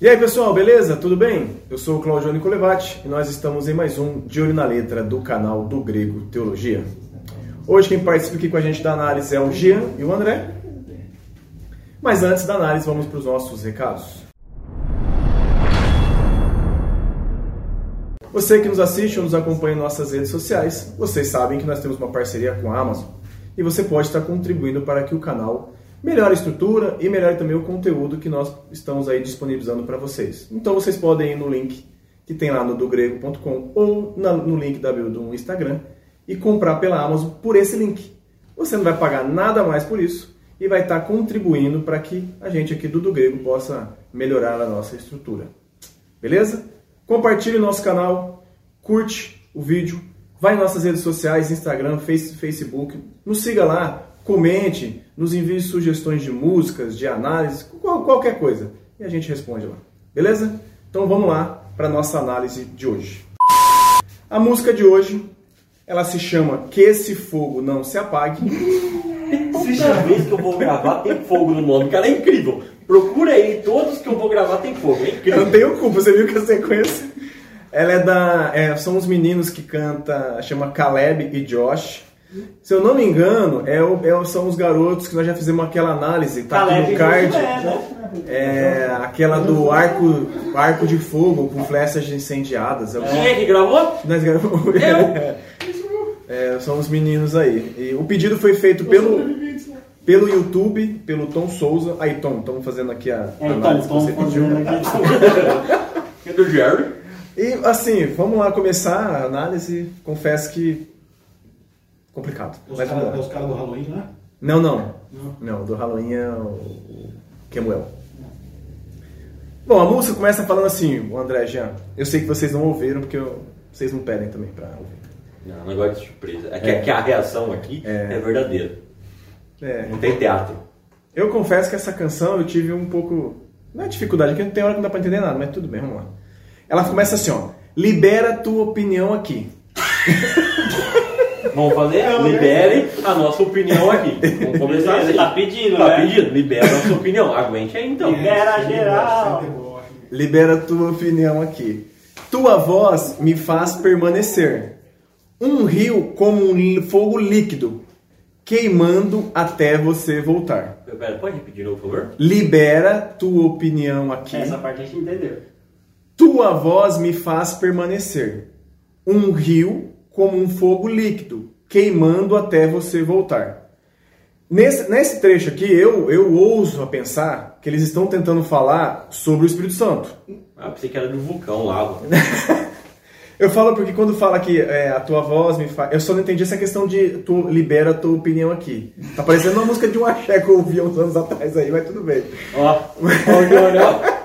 E aí pessoal, beleza? Tudo bem? Eu sou o Claudio Nicolevati e nós estamos em mais um De Olho na Letra do canal do Grego Teologia. Hoje quem participa aqui com a gente da análise é o Jean e o André. Mas antes da análise, vamos para os nossos recados. Você que nos assiste ou nos acompanha em nossas redes sociais, vocês sabem que nós temos uma parceria com a Amazon e você pode estar contribuindo para que o canal melhore a estrutura e melhore também o conteúdo que nós estamos aí disponibilizando para vocês. Então vocês podem ir no link que tem lá no dogrego.com ou no link da bio do Instagram e comprar pela Amazon por esse link. Você não vai pagar nada mais por isso e vai estar contribuindo para que a gente aqui do Do Grego possa melhorar a nossa estrutura. Beleza? Compartilhe o nosso canal, curte o vídeo, vai em nossas redes sociais, Instagram, Facebook, nos siga lá, comente, nos envie sugestões de músicas, de análise, qualquer coisa. E a gente responde lá. Beleza? Então vamos lá para a nossa análise de hoje. A música de hoje, ela se chama Que Esse Fogo Não Se Apague. Toda vez que eu vou gravar tem fogo no nome, cara, é incrível. Procura aí, todos que eu vou gravar tem fogo, é incrível. Eu não tenho culpa, você viu que a sequência. Ela é da. É, são os meninos que canta, chama Caleb e Josh. Se eu não me engano, é, é, são os garotos que nós já fizemos aquela análise, tá aqui no card. É, né? é, aquela do arco, arco de fogo com flechas incendiadas. Quem é que gravou? Nós gravamos. É, são os meninos aí. E o pedido foi feito pelo pelo YouTube, pelo Tom Souza. Aí, Tom, estamos fazendo aqui a é, análise Tom, que você pediu. é do Jerry. E assim, vamos lá começar a análise. Confesso que. Complicado. Os caras cara do Halloween, né? Não, não. Não, não do Halloween é o Kemuel. Bom, a música começa falando assim, o André Jean. Eu sei que vocês não ouviram, porque eu, vocês não pedem também pra ouvir. Não, não gosto de surpresa. É que, é. que a reação aqui é, é verdadeira. É. Não tem teatro. Eu confesso que essa canção eu tive um pouco. Não é dificuldade, porque tem hora que não dá pra entender nada, mas tudo bem, vamos lá. Ela começa assim, ó. Libera tua opinião aqui. Vamos fazer? Libere a nossa opinião aqui. Vamos começar assim. Tá pedindo, Tá né? pedindo? Libera a nossa opinião. Aguente aí então. Libera geral. Libera tua opinião aqui. Tua voz me faz permanecer. Um rio como um fogo líquido queimando até você voltar. Pera, pode repetir por favor? Libera tua opinião aqui. Essa parte a gente entendeu. Tua voz me faz permanecer. Um rio como um fogo líquido, queimando até você voltar. Nesse, nesse trecho aqui, eu, eu ouso a pensar que eles estão tentando falar sobre o Espírito Santo. Ah, pensei que era do vulcão, lava. Eu falo porque quando fala que é, a tua voz me faz. Eu só não entendi essa questão de tu libera a tua opinião aqui. Tá parecendo uma música de um axé que eu ouvi uns anos atrás aí, mas tudo bem. Ó, ó,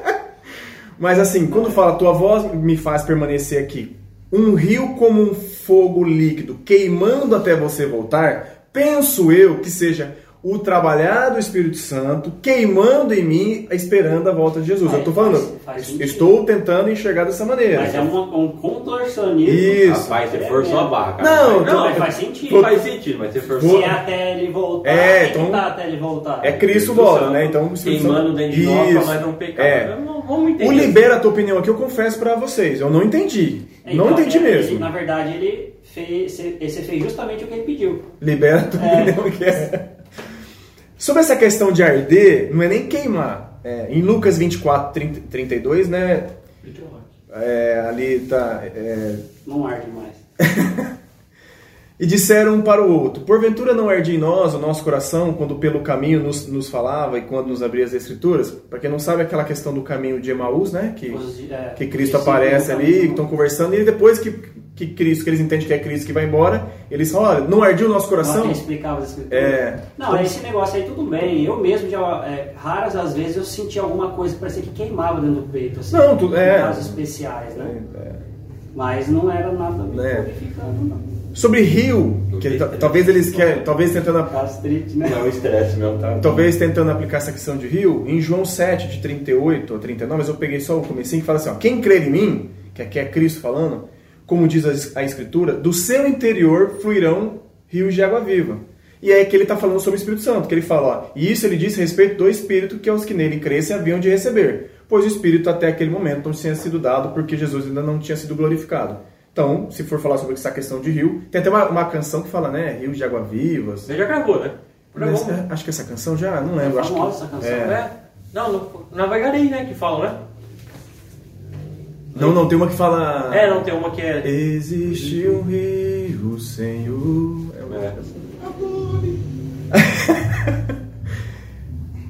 Mas assim, quando fala tua voz me faz permanecer aqui, um rio como um fogo líquido queimando até você voltar, penso eu que seja o trabalhar do Espírito Santo queimando em mim, esperando a volta de Jesus. eu estou falando, faz, faz estou tentando enxergar dessa maneira. Mas é um, um contorcionismo. Isso. Rapaz, você forçou é, a barra, cara. Não, não, mas faz sentido. Faz sentido, mas você forçou. Se é até ele voltar, é, então, tá até ele voltar. É Cristo volta, né? Então, o Queimando dentro de nós nós não pecar. É. Vamos entender. O libera a tua opinião aqui, eu confesso para vocês, eu não entendi. Então, não entendi é, mesmo. Ele, na verdade, ele fez, esse fez justamente o que ele pediu. Libera a tua é. opinião que é. Sobre essa questão de arder, não é nem queimar. É, em Lucas 24, 30, 32, né? É, ali tá. É... Não arde mais. e disseram um para o outro: Porventura não arde em nós o nosso coração quando pelo caminho nos, nos falava e quando nos abria as Escrituras? Para quem não sabe, aquela questão do caminho de Emaús, né? Que, é, que Cristo aparece ali, estão conversando, e depois que que Cristo, que eles entendem que é Cristo que vai embora, eles falam, olha, não ardia o nosso coração? Não, explicava as escrituras. É, não, então... esse negócio aí tudo bem. Eu mesmo, já, é, raras às vezes, eu senti alguma coisa que parecia que queimava dentro do peito. Assim, não, tudo é. casos especiais, né? É, Mas não era nada é. não. Sobre rio, que ele, talvez eles querem, talvez tentando Gastrite, né? Não, estresse mesmo, tá? Talvez tentando aplicar essa questão de rio, em João 7, de 38 a 39, mas eu peguei só o comecinho que fala assim, ó, quem crer em mim, que aqui é Cristo falando, como diz a Escritura, do seu interior fluirão rios de água viva. E é que ele está falando sobre o Espírito Santo, que ele fala, ó, e isso ele diz a respeito do Espírito que aos que nele crescem haviam de receber. pois o Espírito até aquele momento não tinha sido dado porque Jesus ainda não tinha sido glorificado. Então, se for falar sobre essa questão de rio, tem até uma, uma canção que fala, né? Rios de água vivas. Você já gravou, né? Mas, é, acho que essa canção já, não lembro. Acho famosa essa canção. é. É. Não, no, navegarei, né? Que falam, né? Não, não, tem uma que fala. É, não, tem uma que é. Existe um rio, Senhor. É uma- É.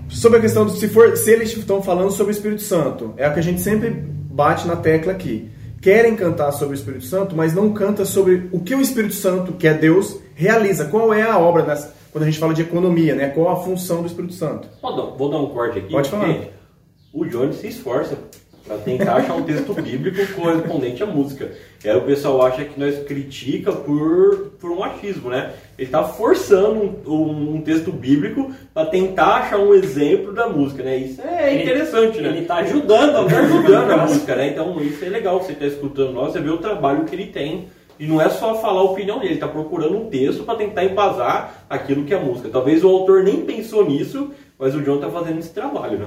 Sobre a questão de se for, se eles estão falando sobre o Espírito Santo, é o que a gente sempre bate na tecla aqui. Querem cantar sobre o Espírito Santo, mas não canta sobre o que o Espírito Santo, que é Deus, realiza. Qual é a obra nessa, quando a gente fala de economia, né? Qual a função do Espírito Santo? Vou dar, um corte aqui. Pode falar. O Johnny se esforça para tentar achar um texto bíblico correspondente à música. E aí o pessoal acha que nós critica por, por um machismo, né? Ele está forçando um, um texto bíblico para tentar achar um exemplo da música, né? Isso é Ele- interessante, né? Ele está ajudando a Tá ajudando a música. né? Então isso é legal, você tá escutando nós, você vê o trabalho que ele tem. E não é só falar a opinião dele, ele tá procurando um texto para tentar embasar aquilo que é a música. Talvez o autor nem pensou nisso, mas o John tá fazendo esse trabalho, né?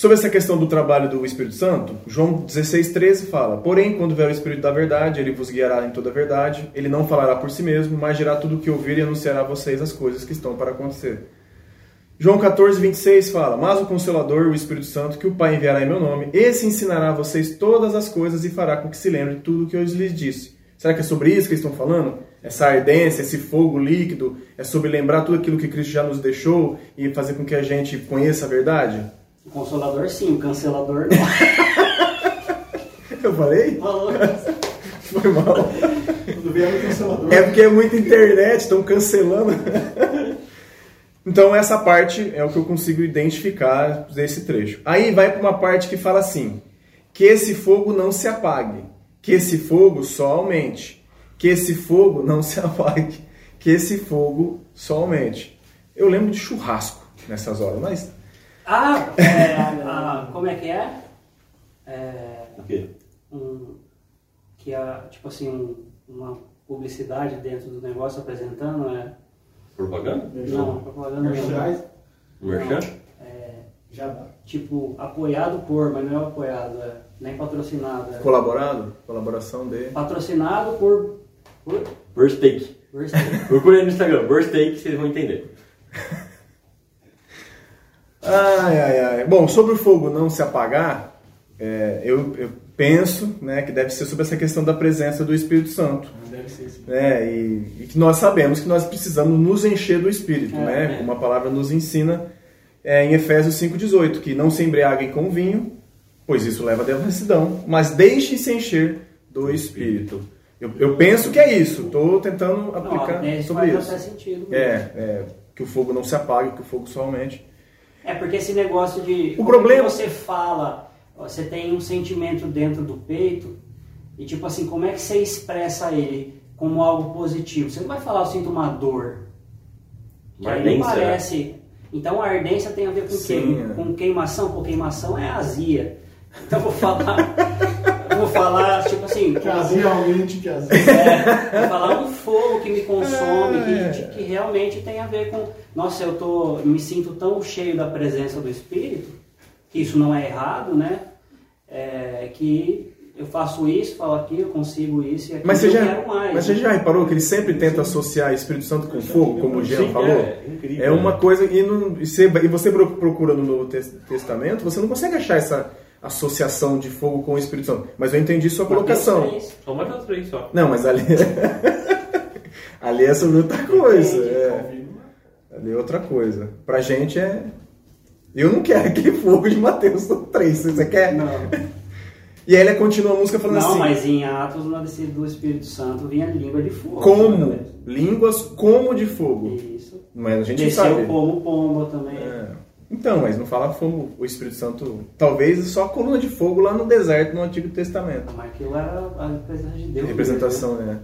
Sobre essa questão do trabalho do Espírito Santo, João 16,13 fala: Porém, quando vier o Espírito da verdade, ele vos guiará em toda a verdade. Ele não falará por si mesmo, mas dirá tudo o que ouvir e anunciará a vocês as coisas que estão para acontecer. João 14, 26 fala: Mas o Consolador, o Espírito Santo, que o Pai enviará em meu nome, esse ensinará a vocês todas as coisas e fará com que se lembrem de tudo o que eu lhes disse. Será que é sobre isso que eles estão falando? Essa ardência, esse fogo líquido, é sobre lembrar tudo aquilo que Cristo já nos deixou e fazer com que a gente conheça a verdade? O consolador sim, o cancelador não. Eu falei? Falou. Foi mal. Quando vier no cancelador. É porque é muita internet, estão cancelando. Então essa parte é o que eu consigo identificar desse trecho. Aí vai para uma parte que fala assim: que esse fogo não se apague, que esse fogo só aumente, que esse fogo não se apague, que esse fogo só aumente. Eu lembro de churrasco nessas horas, mas Ah, é, a- como é que é? É, O quê? um, que a, tipo assim, um- uma publicidade dentro do negócio apresentando, é, Propaganda? não, propaganda não. Merchandise, Merchan? É, já tipo, apoiado por, mas não é apoiado, é, nem patrocinado. É, colaborado, colaboração de patrocinado por, por, Burst Take. por Procure aí no Instagram, Burst Take, vocês vão entender. Ai, ai, ai. Bom, sobre o fogo não se apagar, é, eu, eu penso né, que deve ser sobre essa questão da presença do Espírito Santo. Deve ser esse. Né, e, e que nós sabemos que nós precisamos nos encher do Espírito, É, né? é. Como a palavra nos ensina é, em Efésios 5,18, que não se embriaguem com vinho, pois isso leva à devassidão, mas deixem-se encher do Espírito. Eu, eu penso que é isso, estou tentando aplicar Não, é, isso sobre isso. sentido. É, é, que o fogo não se apague, que o fogo só aumente. É porque esse negócio de. O problema- que você fala, você tem um sentimento dentro do peito, e tipo assim, como é que você expressa ele como algo positivo? Você não vai falar, eu sinto uma dor. Que não ardência, né? parece. Então a ardência tem a ver com, Sim, queim- é. com queimação, pô, queimação é azia. Então eu vou falar. falar, tipo assim. Que realmente, que azia. É, vou falar um fogo que me consome, É. que, que realmente tem a ver com. Nossa, eu tô, me sinto tão cheio da presença do Espírito, que isso não é errado, né? É, que eu faço isso, falo aquilo, consigo isso e aquilo Mas você, eu já, quero mais. mas você já reparou que ele sempre tenta associar Espírito Santo com fogo, como o Jean falou? é, incrível, É uma né? coisa. E, não- e você, e você pro- procura no Novo Tes- Testamento, você não consegue achar essa associação de fogo com o Espírito Santo. Mas eu entendi sua Mateus colocação. 3, Só uns três só. Não, mas ali. ali é sobre outra coisa. É, ali é outra coisa. Pra gente é. Eu não quero aquele fogo de Mateus 3. Você quer? Não, E aí ele continua a música falando não assim. mas em Atos, na descida do Espírito Santo, vinha língua de fogo. Como? Línguas como de fogo. Isso. Mas a gente Desceu sabe. como pomba também. É. Então, mas não fala fogo, o Espírito Santo. Talvez só a coluna de fogo lá no deserto no Antigo Testamento. Mas aquilo era a representação de Deus. Representação, né?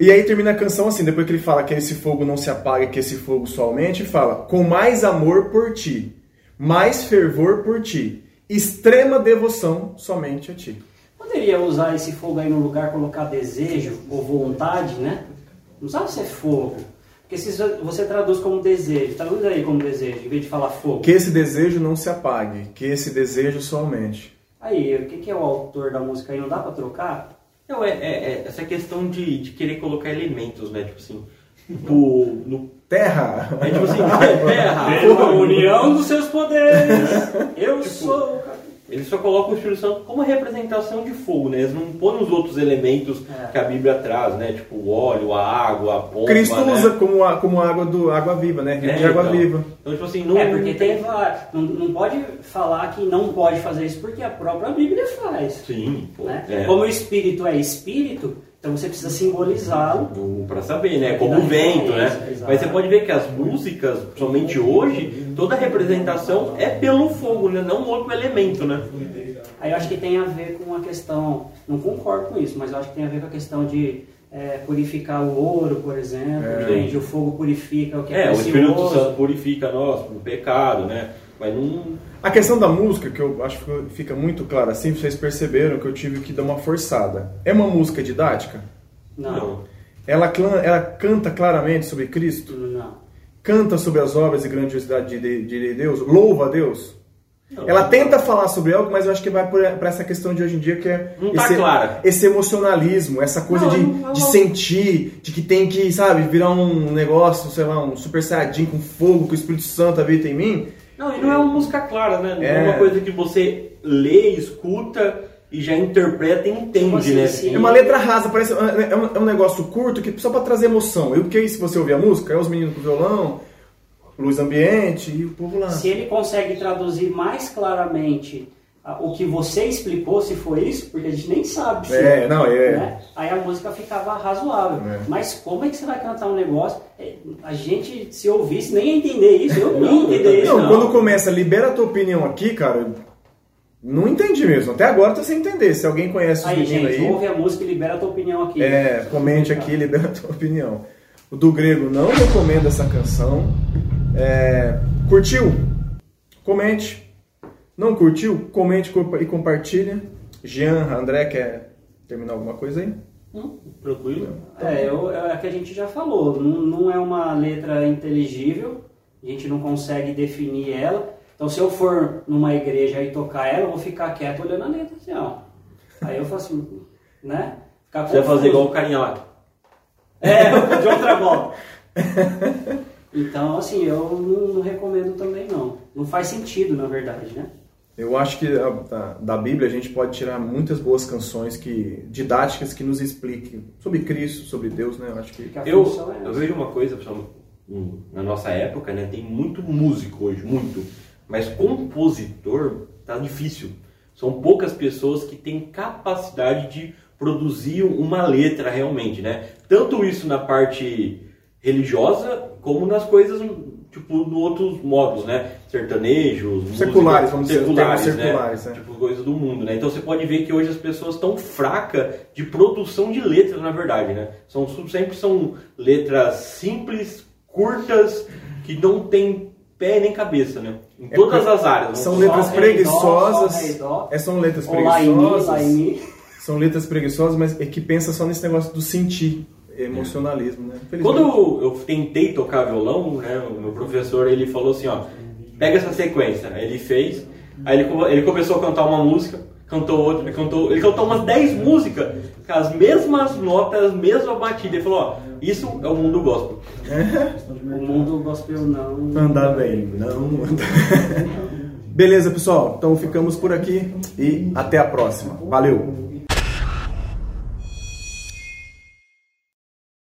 E aí termina a canção assim, depois que ele fala que esse fogo não se apaga, que esse fogo só aumente, fala: com mais amor por ti, mais fervor por ti, extrema devoção somente a ti. Poderia usar esse fogo aí no lugar, colocar desejo ou vontade, né? Não precisava ser fogo. Porque se você traduz como desejo, traduz aí como desejo, em vez de falar fogo. Que esse desejo não se apague, que esse desejo só aumente. Aí, o que, que é o autor da música aí? Não dá pra trocar? Não, é, é- é essa questão de, de querer colocar elementos, né? Tipo assim, no, no Terra! é tipo assim, terra, Pela união dos seus poderes, eu sou. o cara. Eles só colocam o Espírito Santo como representação de fogo, né? Eles não põem os outros elementos É. que a Bíblia traz, né? Tipo o óleo, a água, a pomba, Cristo né? usa como, a, como água do água viva, né? Rio É, de água então. viva. Então, tipo assim, não... É, porque tem vários. Não, não pode falar que não pode fazer isso porque a própria Bíblia faz. Sim, pô. né? É. Como o espírito é espírito, então você precisa simbolizá-lo. Para saber, né? Como o vento, né? referência, exato. Mas você pode ver que as músicas, somente hoje, toda a representação é pelo fogo, né? Não outro elemento, né? Aí eu acho que tem a ver com a questão, não concordo com isso, mas eu acho que tem a ver com a questão de é, purificar o ouro, por exemplo, entende? O fogo purifica o que é, É, o Espírito precioso. Santo purifica nós do pecado, né? Mas não. A questão da música, que eu acho que fica muito clara assim, vocês perceberam que eu tive que dar uma forçada. É uma música didática? Não, Ela, clan- ela canta claramente sobre Cristo? não. Canta sobre as obras e grandiosidade de, de- de Deus? Louva a Deus? Não. Ela tenta falar sobre algo, mas eu acho que vai para essa questão de hoje em dia que é Não tá esse, clara. esse emocionalismo, essa coisa Não, de, não, não. de sentir, de que tem que, sabe, virar um negócio, sei lá, um super saiyajin com fogo que o Espírito Santo habita em mim. Não, e não é uma música clara, né? Não é, É. uma coisa que você lê, escuta e já interpreta e entende, assim, né? sim. É uma letra rasa, parece é um, é um negócio curto que só para trazer emoção. E o que é isso, se você ouvir a música? É os meninos com violão, luz ambiente e o povo lá. Se ele consegue traduzir mais claramente o que você explicou, se foi isso, porque a gente nem sabe se É, não, é. né? Aí a música ficava razoável. É. Mas como é que você vai cantar um negócio? É, A gente, se ouvisse, nem ia entender isso. Eu não ia entender isso. Não, não. quando começa, libera a tua opinião aqui, cara, não entendi mesmo. Até agora tá sem entender. Se alguém conhece os Aí, meninos gente, aí, ouve a música e libera a tua opinião aqui. é, comente aqui, libera a tua opinião. O do grego não recomendo essa canção. É, curtiu? Comente. Não curtiu? Comente e compartilha. Jean, André, quer terminar alguma coisa aí? Hum, tranquilo. É, eu, é que a gente já falou, não, não é uma letra inteligível, a gente não consegue definir ela. Então, se eu for numa igreja e tocar ela, eu vou ficar quieto olhando a letra assim, ó. Aí eu faço assim, né? Ficar Você vai fazer igual o carinha lá. É, de outra volta. Então, assim, eu não, não recomendo também, não. Não faz sentido, na verdade, né? Eu acho que a- da, da Bíblia a gente pode tirar muitas boas canções que didáticas que nos expliquem sobre Cristo, sobre Deus, né? Eu acho que Eu, é eu vejo uma coisa, pessoal, na nossa época, né? Tem muito músico hoje, muito. Mas compositor tá difícil. São poucas pessoas que têm capacidade de produzir uma letra realmente, né? Tanto isso na parte religiosa, como nas coisas, tipo, no outros modos, né? Sertanejos, música- Seculares, vamos dizer, seculares, né? seculares, né? Tipo, coisas do mundo, né? Então você pode ver que hoje as pessoas estão fracas de produção de letras, na verdade, né? São, sempre são letras simples, curtas, que não tem pé nem cabeça, né? Em É todas as áreas. São letras Só dó, preguiçosas. dó. É, são letras preguiçosas. São letras preguiçosas, mas é que pensa só nesse negócio do sentir, emocionalismo, né? Quando eu tentei tocar violão, né, o meu professor ele falou assim, ó, pega essa sequência. Aí ele fez, aí ele, ele começou a cantar uma música, cantou outra, ele cantou, ele cantou umas 10 músicas com as mesmas notas, as mesmas batidas. Ele falou, ó, isso é o mundo gospel. O mundo gospel não. Andar bem, não. Beleza, pessoal. Então ficamos por aqui e até a próxima. Valeu!